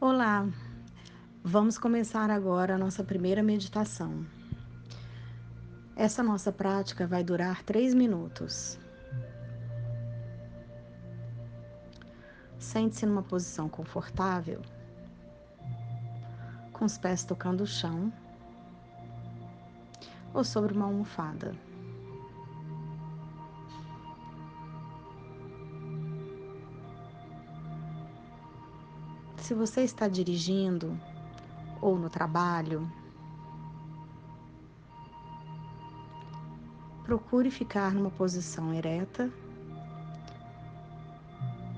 Olá, vamos começar agora a nossa primeira meditação. Essa nossa prática vai durar três minutos. Sente-se numa posição confortável, com os pés tocando o chão ou sobre uma almofada. Se você está dirigindo ou no trabalho, procure ficar numa posição ereta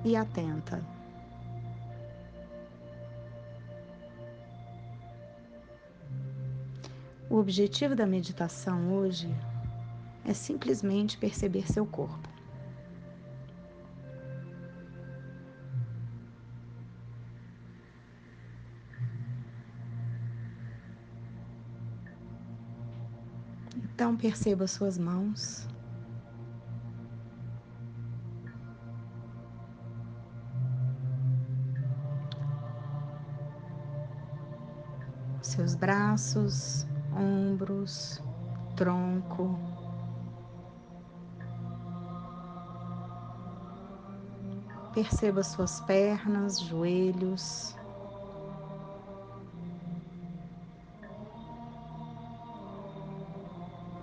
e atenta. O objetivo da meditação hoje é simplesmente perceber seu corpo. Então perceba suas mãos. Seus braços, ombros, tronco. Perceba suas pernas, joelhos.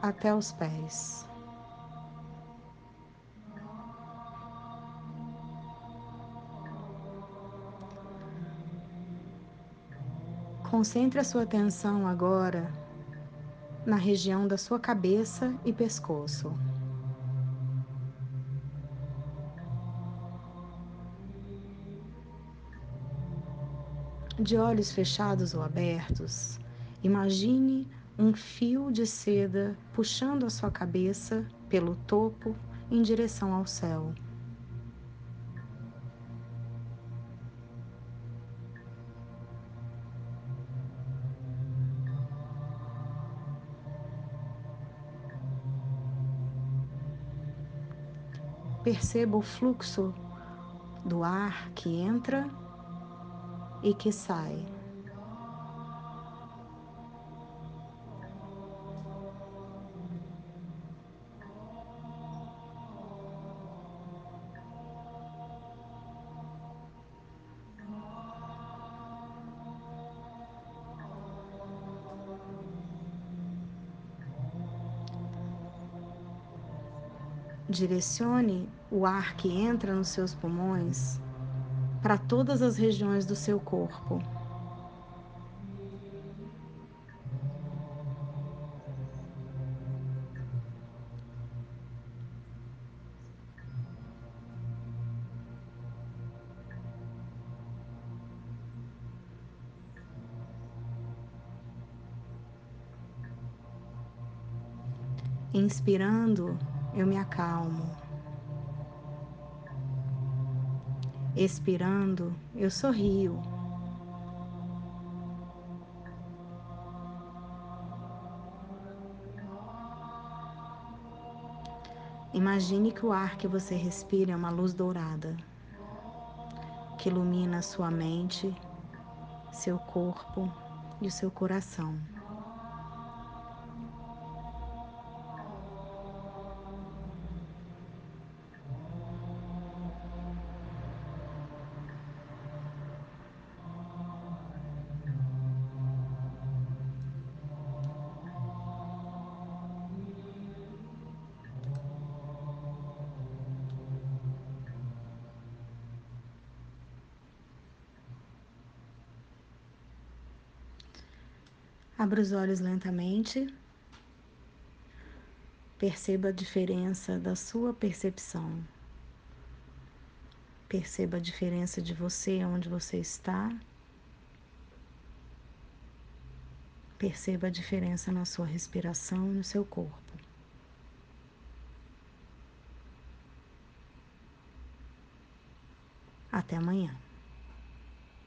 Até os pés. Concentre a sua atenção agora na região da sua cabeça e pescoço. De olhos fechados ou abertos, imagine um fio de seda puxando a sua cabeça pelo topo em direção ao céu. Perceba o fluxo do ar que entra e que sai. Direcione o ar que entra nos seus pulmões para todas as regiões do seu corpo. Inspirando eu me acalmo. Expirando, eu sorrio. Imagine que o ar que você respira é uma luz dourada que ilumina sua mente, seu corpo e o seu coração. Abra os olhos lentamente. Perceba a diferença da sua percepção. Perceba a diferença de você onde você está. Perceba a diferença na sua respiração e no seu corpo. Até amanhã.